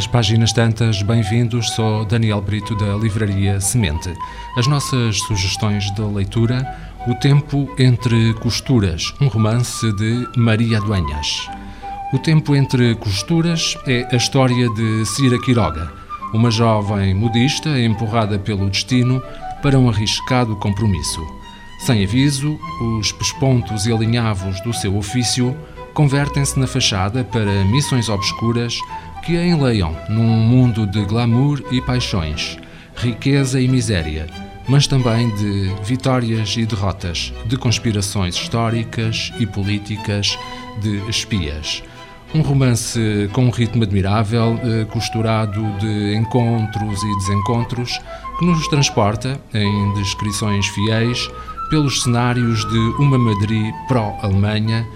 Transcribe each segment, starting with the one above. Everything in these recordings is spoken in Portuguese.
às páginas tantas, bem-vindos. Sou Daniel Brito da Livraria Semente. As nossas sugestões de leitura: O Tempo entre Costuras, um romance de Maria Duenhas. O Tempo entre Costuras é a história de Cira Quiroga, uma jovem modista empurrada pelo destino para um arriscado compromisso. Sem aviso, os pespontos e alinhavos do seu ofício convertem-se na fachada para missões obscuras que a enleiam num mundo de glamour e paixões, riqueza e miséria, mas também de vitórias e derrotas, de conspirações históricas e políticas, de espias. Um romance com um ritmo admirável, eh, costurado de encontros e desencontros, que nos transporta, em descrições fiéis, pelos cenários de uma Madrid pró-Alemanha,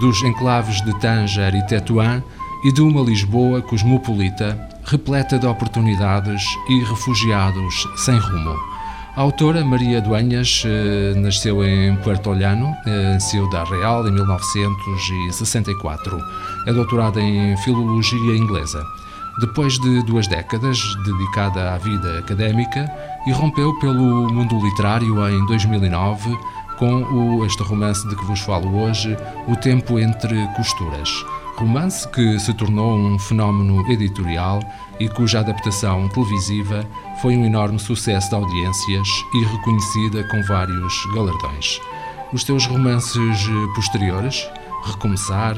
dos enclaves de Tanger e Tetuán e de uma Lisboa cosmopolita, repleta de oportunidades e refugiados sem rumo. A autora Maria Duenhas eh, nasceu em Puerto Olhano, eh, em Ciudad Real, em 1964. É doutorada em Filologia Inglesa. Depois de duas décadas dedicada à vida académica, irrompeu pelo mundo literário em 2009 com o, este romance de que vos falo hoje, O Tempo entre Costuras. Romance que se tornou um fenómeno editorial e cuja adaptação televisiva foi um enorme sucesso de audiências e reconhecida com vários galardões. Os seus romances posteriores, Recomeçar,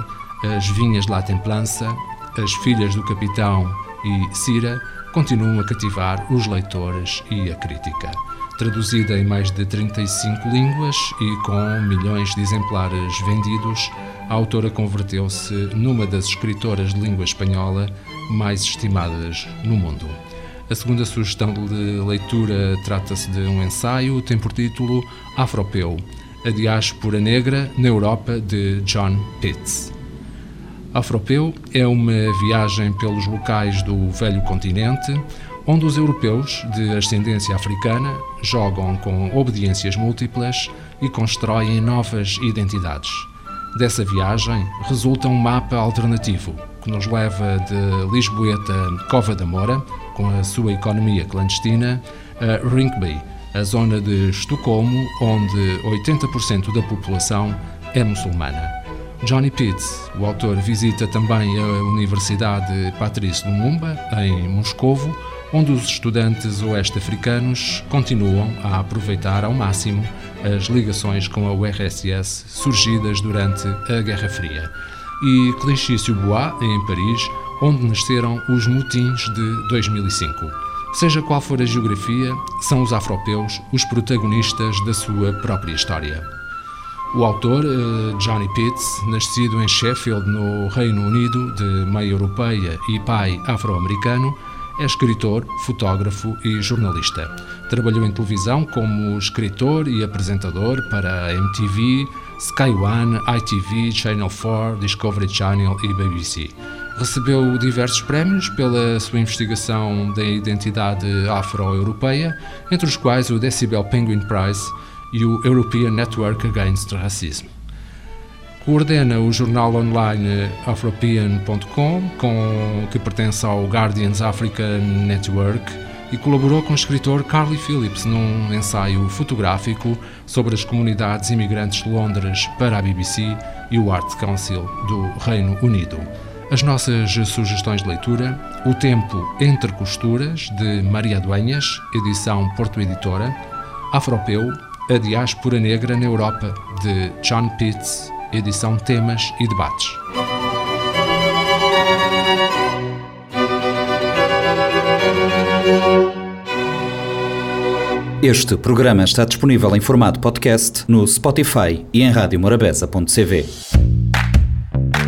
As Vinhas de La Templança, As Filhas do Capitão e Cira, continuam a cativar os leitores e a crítica. Traduzida em mais de 35 línguas e com milhões de exemplares vendidos, a autora converteu-se numa das escritoras de língua espanhola mais estimadas no mundo. A segunda sugestão de leitura trata-se de um ensaio, tem por título Afropeu, a diáspora negra na Europa de John Pitts. Afropeu é uma viagem pelos locais do velho continente, onde os europeus de ascendência africana jogam com obediências múltiplas e constroem novas identidades. Dessa viagem resulta um mapa alternativo que nos leva de Lisboeta Cova da Moura, com a sua economia clandestina, a Rinkeby, a zona de Estocolmo, onde 80% da população é muçulmana. Johnny Pitts, o autor, visita também a Universidade Patrice Lumumba, em Moscovo, onde os estudantes oeste-africanos continuam a aproveitar ao máximo as ligações com a URSS surgidas durante a Guerra Fria, e Clichy-sous-Bois, em Paris, onde nasceram os motins de 2005. Seja qual for a geografia, são os afropeus os protagonistas da sua própria história. O autor, eh, Johnny Pitts, nascido em Sheffield, no Reino Unido, de mãe europeia e pai afro-americano, é escritor, fotógrafo e jornalista. Trabalhou em televisão como escritor e apresentador para MTV, Sky One, ITV, Channel 4, Discovery Channel e BBC. Recebeu diversos prémios pela sua investigação da identidade afro-europeia, entre os quais o Decibel Penguin Prize e o European Network Against Racism. Coordena o jornal online Afropean.com, que pertence ao Guardians Africa Network, e colaborou com o escritor Carly Phillips num ensaio fotográfico sobre as comunidades imigrantes de Londres para a BBC e o Art Council do Reino Unido. As nossas sugestões de leitura: O Tempo Entre Costuras, de Maria Duenhas, edição Porto Editora, Afropeu, A Diáspora Negra na Europa, de John Pitts, edição Temas e Debates. Este programa está disponível em formato podcast no Spotify e em radiomorabeza.cv.